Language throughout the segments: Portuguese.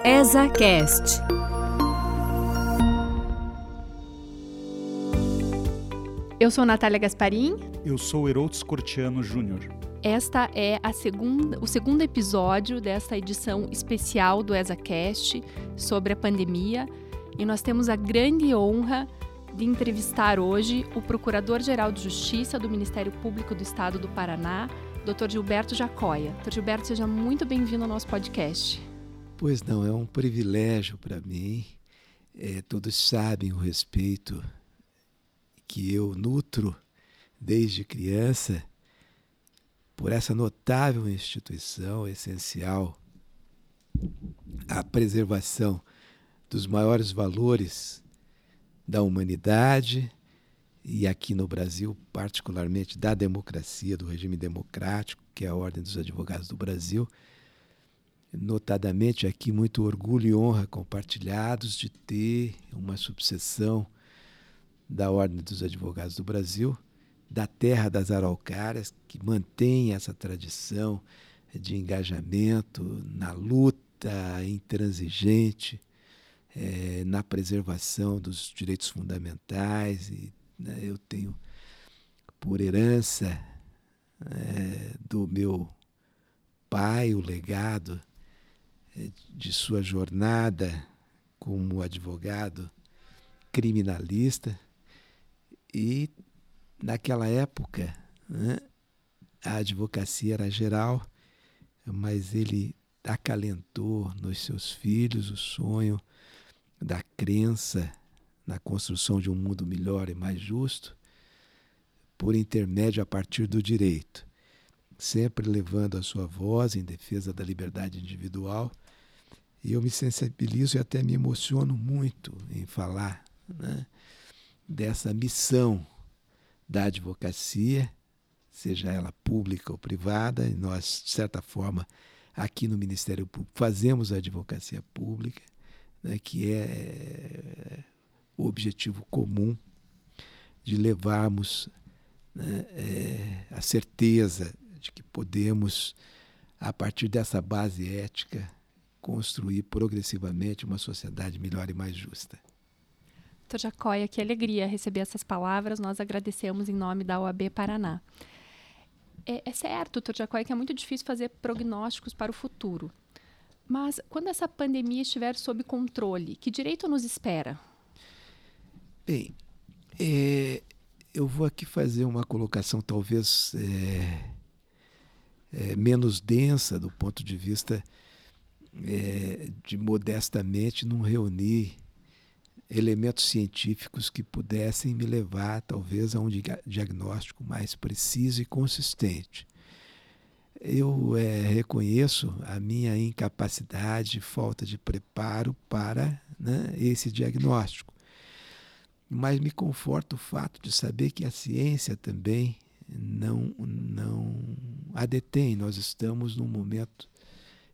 ESACast. Eu sou Natália Gasparim. Eu sou Herodes Cortiano Júnior. Esta é a segunda, o segundo episódio desta edição especial do ESACast sobre a pandemia e nós temos a grande honra de entrevistar hoje o Procurador-Geral de Justiça do Ministério Público do Estado do Paraná, Dr. Gilberto Jacóia. Dr. Gilberto, seja muito bem-vindo ao nosso podcast. Pois não, é um privilégio para mim. É, todos sabem o respeito que eu nutro desde criança por essa notável instituição essencial à preservação dos maiores valores da humanidade e aqui no Brasil, particularmente da democracia, do regime democrático, que é a Ordem dos Advogados do Brasil. Notadamente aqui, muito orgulho e honra compartilhados de ter uma subseção da Ordem dos Advogados do Brasil, da terra das araucárias, que mantém essa tradição de engajamento na luta intransigente, é, na preservação dos direitos fundamentais. E né, eu tenho por herança é, do meu pai o legado de sua jornada como advogado criminalista e naquela época né, a advocacia era geral, mas ele acalentou nos seus filhos o sonho da crença na construção de um mundo melhor e mais justo, por intermédio a partir do direito, sempre levando a sua voz em defesa da liberdade individual. E eu me sensibilizo e até me emociono muito em falar né, dessa missão da advocacia, seja ela pública ou privada, e nós, de certa forma, aqui no Ministério Público, fazemos a advocacia pública, né, que é o objetivo comum de levarmos né, é, a certeza de que podemos, a partir dessa base ética, construir progressivamente uma sociedade melhor e mais justa. Doutor Jacóia, que alegria receber essas palavras. Nós agradecemos em nome da OAB Paraná. É, é certo, doutor Jacóia, que é muito difícil fazer prognósticos para o futuro. Mas quando essa pandemia estiver sob controle, que direito nos espera? Bem, é, eu vou aqui fazer uma colocação talvez é, é, menos densa do ponto de vista é, de modestamente não reunir elementos científicos que pudessem me levar talvez a um diagnóstico mais preciso e consistente. Eu é, reconheço a minha incapacidade, falta de preparo para né, esse diagnóstico mas me conforta o fato de saber que a ciência também não, não a detém. Nós estamos num momento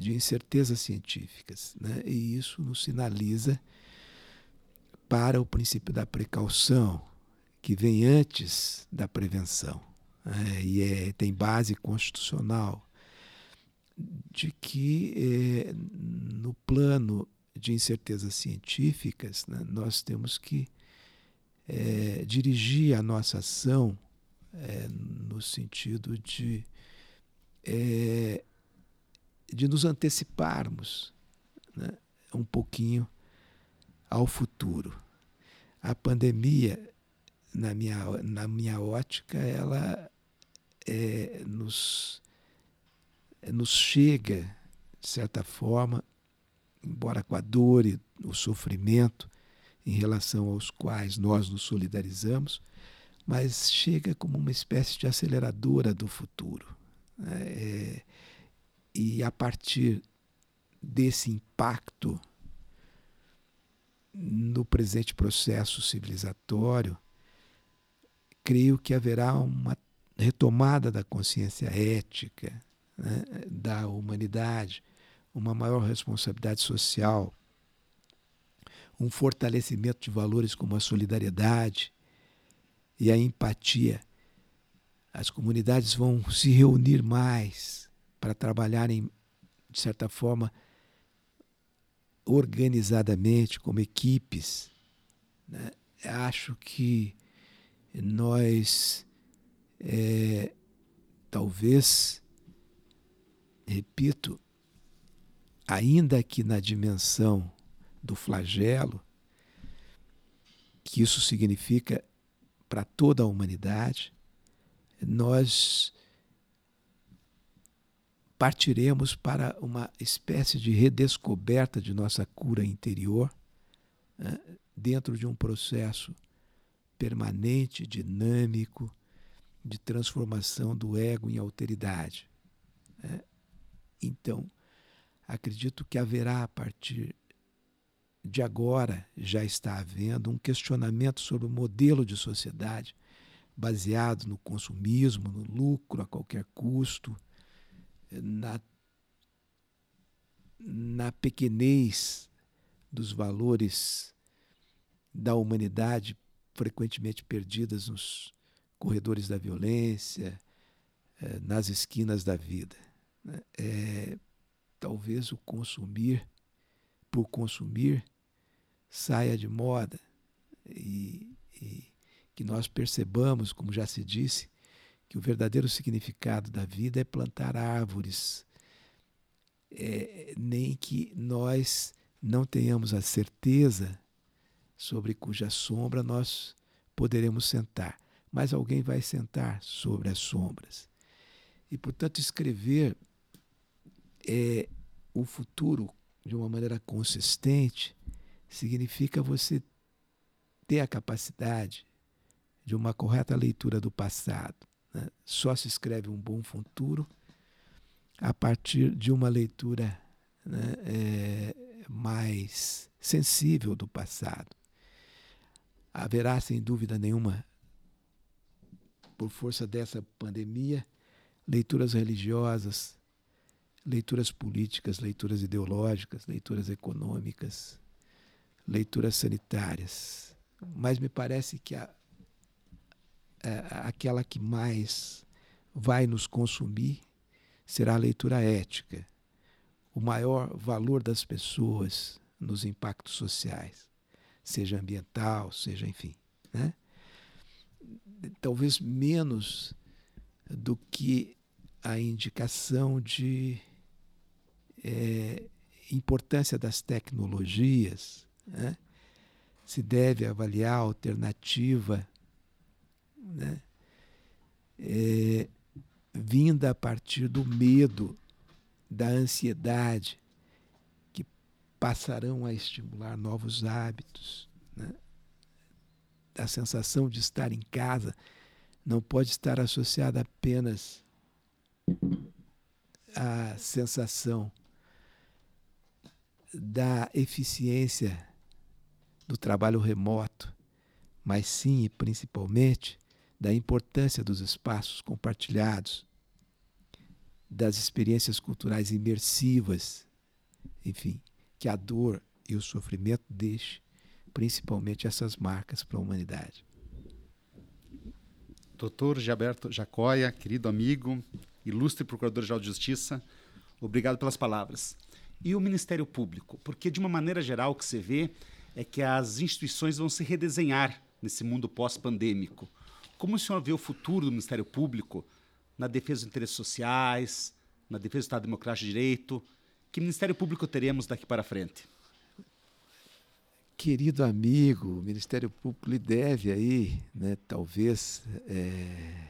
de incertezas científicas, né? e isso nos sinaliza para o princípio da precaução, que vem antes da prevenção, né? e é, tem base constitucional, de que é, no plano de incertezas científicas né, nós temos que é, dirigir a nossa ação é, no sentido de, de nos anteciparmos né, um pouquinho ao futuro. A pandemia, na minha, na minha ótica, ela é, nos, nos chega, de certa forma, embora com a dor e o sofrimento, em relação aos quais nós nos solidarizamos, mas chega como uma espécie de aceleradora do futuro. Né? É, e a partir desse impacto no presente processo civilizatório, creio que haverá uma retomada da consciência ética né, da humanidade, uma maior responsabilidade social, um fortalecimento de valores como a solidariedade e a empatia. As comunidades vão se reunir mais para trabalharem, de certa forma, organizadamente, como equipes, né? acho que nós é, talvez, repito, ainda que na dimensão do flagelo, que isso significa para toda a humanidade, nós partiremos para uma espécie de redescoberta de nossa cura interior, né, dentro de um processo permanente, dinâmico, de transformação do ego em alteridade. Né? Então, acredito que haverá a partir de agora, já está havendo um questionamento sobre o modelo de sociedade baseado no consumismo, no lucro a qualquer custo, na, na pequenez dos valores da humanidade frequentemente perdidas nos corredores da violência, é, nas esquinas da vida. Né? É, talvez o consumir por consumir saia de moda e, e que nós percebamos, como já se disse, que o verdadeiro significado da vida é plantar árvores, é, nem que nós não tenhamos a certeza sobre cuja sombra nós poderemos sentar, mas alguém vai sentar sobre as sombras. E, portanto, escrever é, o futuro de uma maneira consistente significa você ter a capacidade de uma correta leitura do passado né? Só se escreve um bom futuro a partir de uma leitura né, é, mais sensível do passado. Haverá, sem dúvida nenhuma, por força dessa pandemia, leituras religiosas, leituras políticas, leituras ideológicas, leituras econômicas, leituras sanitárias. Mas me parece que a, aquela que mais vai nos consumir será a leitura ética, o maior valor das pessoas nos impactos sociais, seja ambiental, seja enfim. Né? Talvez menos do que a indicação de é, importância das tecnologias, né? se deve avaliar a alternativa né? É, vinda a partir do medo, da ansiedade, que passarão a estimular novos hábitos. Né? A sensação de estar em casa não pode estar associada apenas à sensação da eficiência do trabalho remoto, mas sim e principalmente da importância dos espaços compartilhados, das experiências culturais imersivas, enfim, que a dor e o sofrimento deixem principalmente essas marcas para a humanidade. Doutor Gilberto Jacóia, querido amigo, ilustre Procurador-Geral de Justiça, obrigado pelas palavras. E o Ministério Público? Porque, de uma maneira geral, o que você vê é que as instituições vão se redesenhar nesse mundo pós-pandêmico. Como o senhor vê o futuro do Ministério Público na defesa dos interesses sociais, na defesa do Estado Democrático de Direito? Que Ministério Público teremos daqui para frente? Querido amigo, o Ministério Público lhe deve aí, né, talvez, é,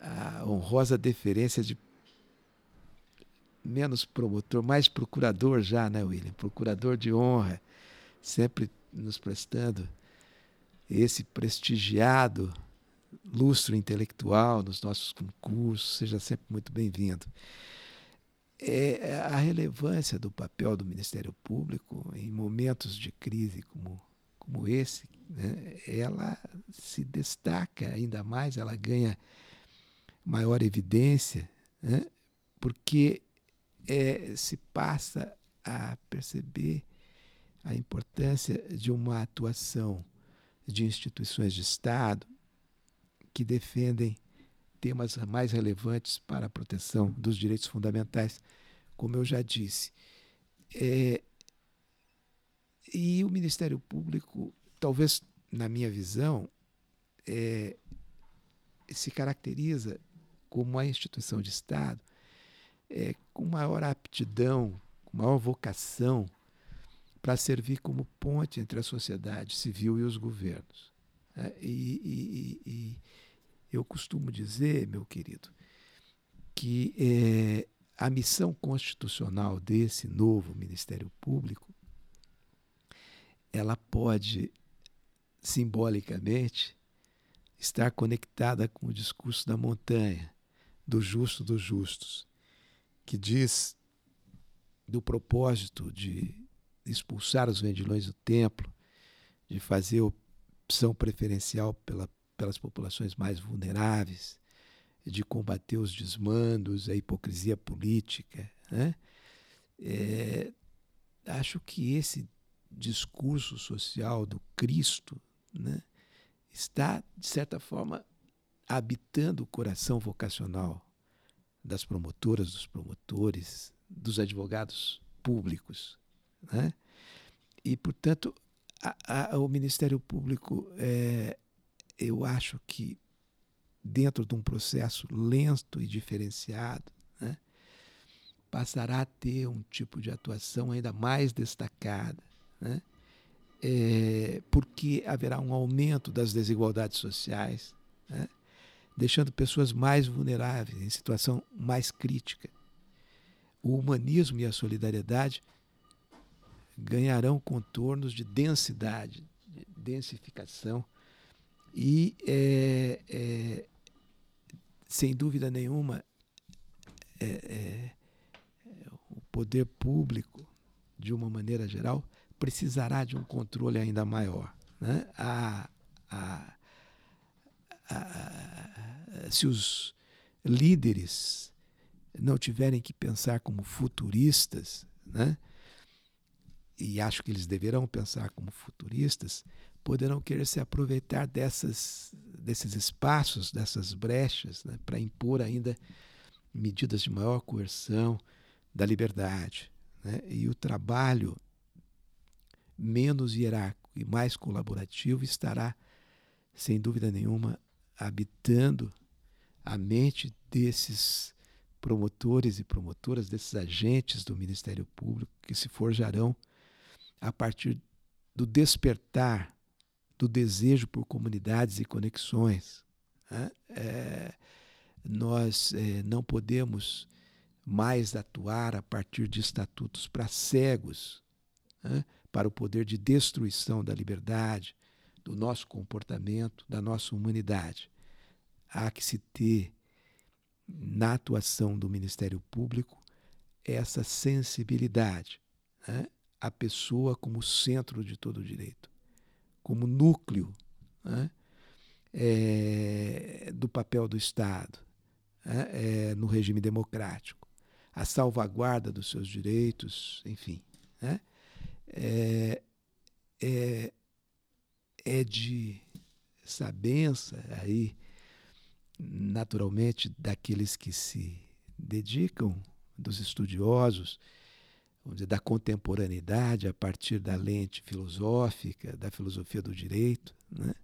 a honrosa deferência de menos promotor, mais procurador já, né, William? Procurador de honra, sempre nos prestando esse prestigiado lustro intelectual nos nossos concursos, seja sempre muito bem-vindo. É a relevância do papel do Ministério Público em momentos de crise como, como esse, né, ela se destaca ainda mais, ela ganha maior evidência, né, porque é, se passa a perceber a importância de uma atuação de instituições de Estado que defendem temas mais relevantes para a proteção dos direitos fundamentais. Como eu já disse, é, Ministério Público, talvez na minha visão, é, se caracteriza como uma instituição de Estado é, com maior aptidão, com maior vocação para servir como ponte entre a sociedade civil e os governos. É, e, e, e, eu costumo dizer, meu querido, que é, a missão constitucional desse novo Ministério Público ela pode simbolicamente estar conectada com o discurso da montanha, do justo dos justos, que diz do propósito de expulsar os vendilhões do templo, de fazer opção preferencial pela, pelas populações mais vulneráveis, de combater os desmandos, a hipocrisia política. Né? É, acho que esse discurso social do Cristo né, está, de certa forma, habitando o coração vocacional das promotoras, dos promotores, dos advogados públicos. Né? E, portanto, a, a, o Ministério Público, é, eu acho que, dentro de um processo lento e diferenciado, né, passará a ter um tipo de atuação ainda mais destacada, né? É, porque haverá um aumento das desigualdades sociais, né? deixando pessoas mais vulneráveis, em situação mais crítica. O humanismo e a solidariedade ganharão contornos de densidade, de densificação, e, é, é, sem dúvida nenhuma, é, é, o poder público, de uma maneira geral, precisará de um controle ainda maior. Né? A, a, a, se os líderes não tiverem que pensar como futuristas, né? E acho que eles deverão pensar como futuristas, poderão querer se aproveitar dessas, desses espaços, dessas brechas, né? para impor ainda medidas de maior coerção da liberdade. Né? E o trabalho menos hierárquico e mais colaborativo estará, sem dúvida nenhuma, habitando a mente desses promotores e promotoras, desses agentes do Ministério Público que se forjarão a partir do despertar do desejo por comunidades e conexões. Né? É, nós é, não podemos mais atuar a partir de estatutos para cegos, né? para o poder de destruição da liberdade, do nosso comportamento, da nossa humanidade. Há que se ter na atuação do Ministério Público essa sensibilidade, né? A pessoa como centro de todo o direito, como núcleo né? é, do papel do Estado né? é, no regime democrático, a salvaguarda dos seus direitos, enfim. Né? é, é, é de sabença aí, naturalmente, daqueles que se dedicam, dos estudiosos, vamos dizer, da contemporaneidade a partir da lente filosófica, da filosofia do direito, né?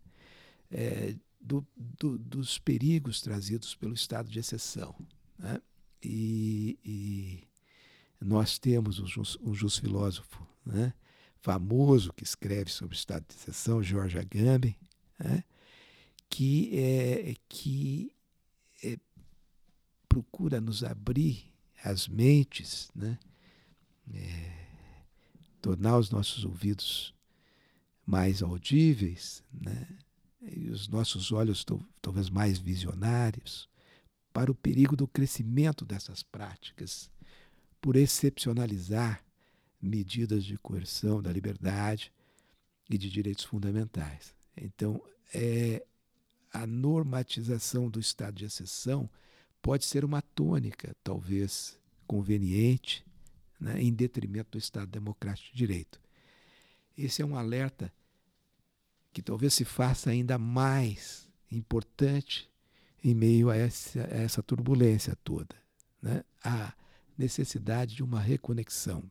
É, do, do, dos perigos trazidos pelo estado de exceção. Né? E, e, nós temos um, justo filósofo né? famoso que escreve sobre o estado de exceção, George Agamben, né? que, é, que é, procura nos abrir as mentes, né? É, tornar os nossos ouvidos mais audíveis, né? e os nossos olhos talvez mais visionários, para o perigo do crescimento dessas práticas, por excepcionalizar medidas de coerção da liberdade e de direitos fundamentais. Então, é, a normatização do estado de exceção pode ser uma tônica, talvez conveniente, né, em detrimento do Estado democrático de direito. Esse é um alerta que talvez se faça ainda mais importante em meio a essa, a essa turbulência toda. Né? A necessidade de uma reconexão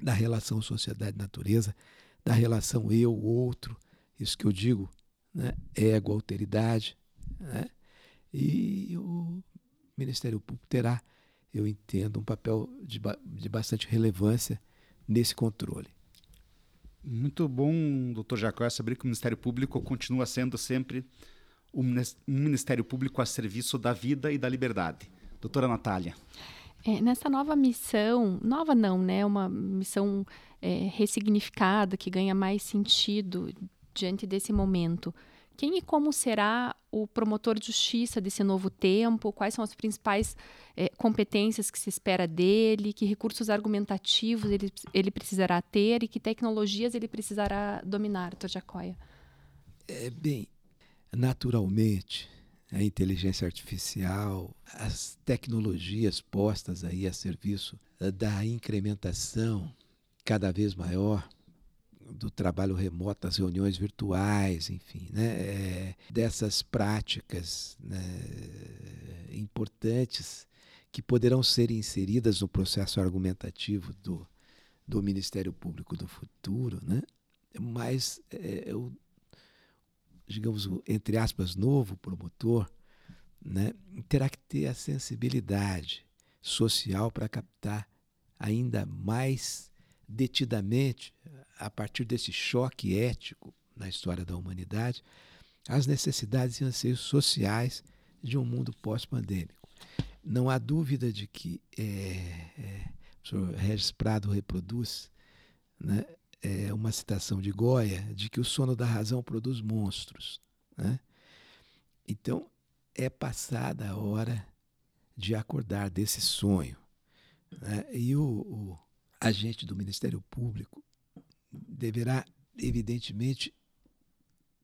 da relação sociedade-natureza da relação eu-outro, isso que eu digo, né? ego, alteridade. Né? E o Ministério Público terá, eu entendo, um papel de, de bastante relevância nesse controle. Muito bom, doutor Jacó, saber que o Ministério Público continua sendo sempre um Ministério Público a serviço da vida e da liberdade. Doutora Natália. É, nessa nova missão, nova não, né? Uma missão é, ressignificada, que ganha mais sentido diante desse momento. Quem e como será o promotor de justiça desse novo tempo? Quais são as principais é, competências que se espera dele? Que recursos argumentativos ele, ele precisará ter e que tecnologias ele precisará dominar, doutor Jacóia? É, bem, naturalmente, a inteligência artificial, as tecnologias postas aí a serviço da incrementação cada vez maior do trabalho remoto, das reuniões virtuais, enfim, né? É, dessas práticas né, importantes que poderão ser inseridas no processo argumentativo do, do Ministério Público do futuro, né? mas é, o, digamos, entre aspas, novo promotor né, terá que ter a sensibilidade social para captar ainda mais detidamente, a partir desse choque ético na história da humanidade, as necessidades e anseios sociais de um mundo pós-pandêmico. Não há dúvida de que é, é, o professor Regis Prado reproduz né, é, uma citação de Goya de que o sono da razão produz monstros. Né? Então, é passada a hora de acordar desse sonho. Né? E o, o agente do Ministério Público deverá, evidentemente,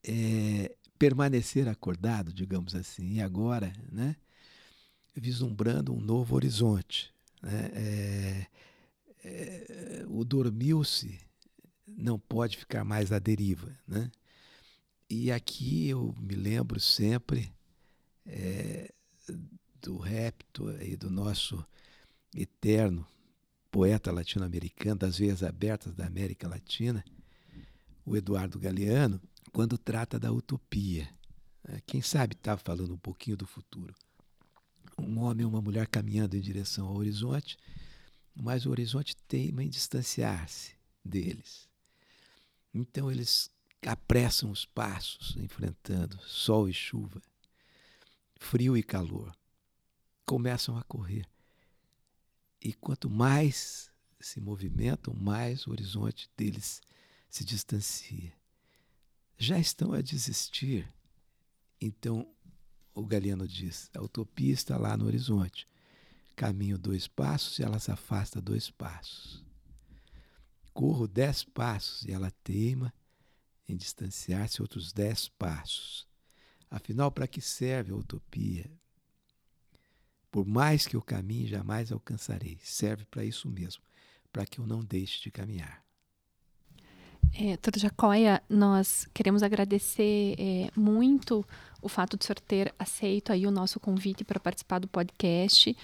é, permanecer acordado, digamos assim, e agora, né, vislumbrando um novo horizonte. Né? É, é, o dormiu-se não pode ficar mais à deriva. Né? E aqui eu me lembro sempre é, do repto e do nosso eterno poeta latino-americano das veias abertas da América Latina, o Eduardo Galeano, quando trata da utopia. É, quem sabe está falando um pouquinho do futuro. Um homem e uma mulher caminhando em direção ao horizonte, mas o horizonte teima em distanciar-se deles. Então eles apressam os passos, enfrentando sol e chuva, frio e calor. Começam a correr e quanto mais se movimentam, mais o horizonte deles se distancia. Já estão a desistir. Então, o Galiano diz: a utopia está lá no horizonte. Caminho dois passos e ela se afasta dois passos. Corro dez passos e ela teima em distanciar-se outros dez passos. Afinal, para que serve a utopia? Por mais que eu caminhe, jamais alcançarei. Serve para isso mesmo, para que eu não deixe de caminhar. É, Doutor Jacóia, nós queremos agradecer é, muito o fato de o senhor ter aceito aí o nosso convite para participar do podcast.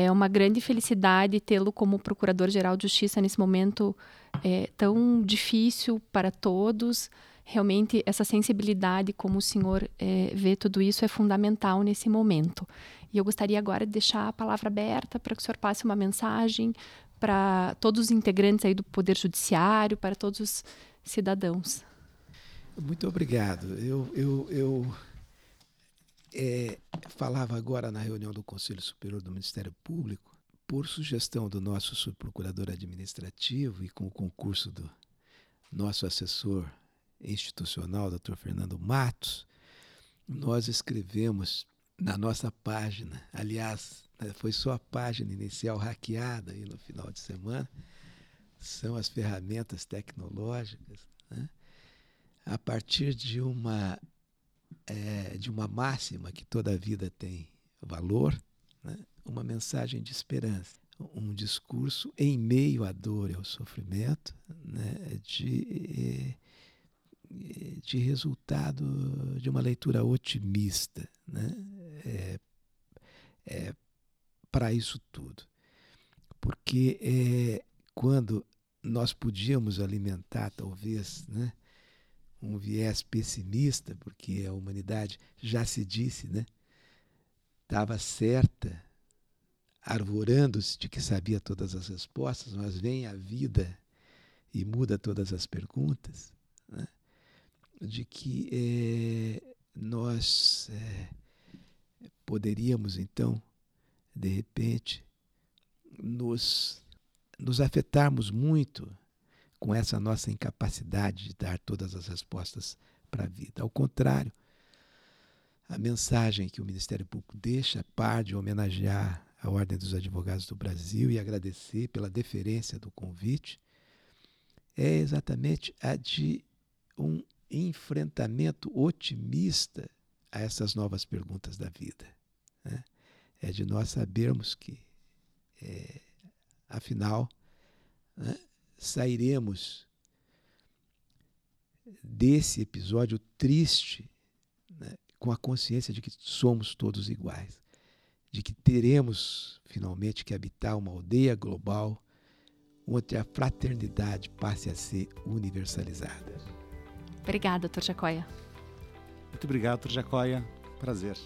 É uma grande felicidade tê-lo como Procurador-Geral de Justiça nesse momento é, tão difícil para todos. Realmente, essa sensibilidade, como o senhor é, vê tudo isso, é fundamental nesse momento. E eu gostaria agora de deixar a palavra aberta para que o senhor passe uma mensagem para todos os integrantes aí do Poder Judiciário, para todos os cidadãos. Muito obrigado. Eu, eu, eu é, falava agora na reunião do Conselho Superior do Ministério Público, por sugestão do nosso subprocurador administrativo e com o concurso do nosso assessor institucional, Dr. Fernando Matos, nós escrevemos na nossa página. Aliás, né, foi só a página inicial hackeada aí no final de semana. São as ferramentas tecnológicas. Né? A partir de uma, é, de uma máxima que toda vida tem valor, né? uma mensagem de esperança. Um discurso em meio à dor e ao sofrimento, né? de, de resultado de uma leitura otimista. Né? é, é, para isso tudo. Porque é, quando nós podíamos alimentar, talvez, né, um viés pessimista, porque a humanidade já se disse, né, estava certa, arvorando-se de que sabia todas as respostas, mas vem a vida e muda todas as perguntas, né, de que é, nós é, poderíamos então, de repente, nos, nos afetarmos muito com essa nossa incapacidade de dar todas as respostas para a vida. Ao contrário, a mensagem que o Ministério Público deixa, par de homenagear a Ordem dos Advogados do Brasil e agradecer pela deferência do convite, é exatamente a de um enfrentamento otimista a essas novas perguntas da vida. Né? É de nós sabermos que, é, afinal, né, sairemos desse episódio triste né, com a consciência de que somos todos iguais, de que teremos finalmente que habitar uma aldeia global onde a fraternidade passe a ser universalizada. Obrigada, Dr. Jacoia. Muito obrigado, Dr. Jacoia. Prazer.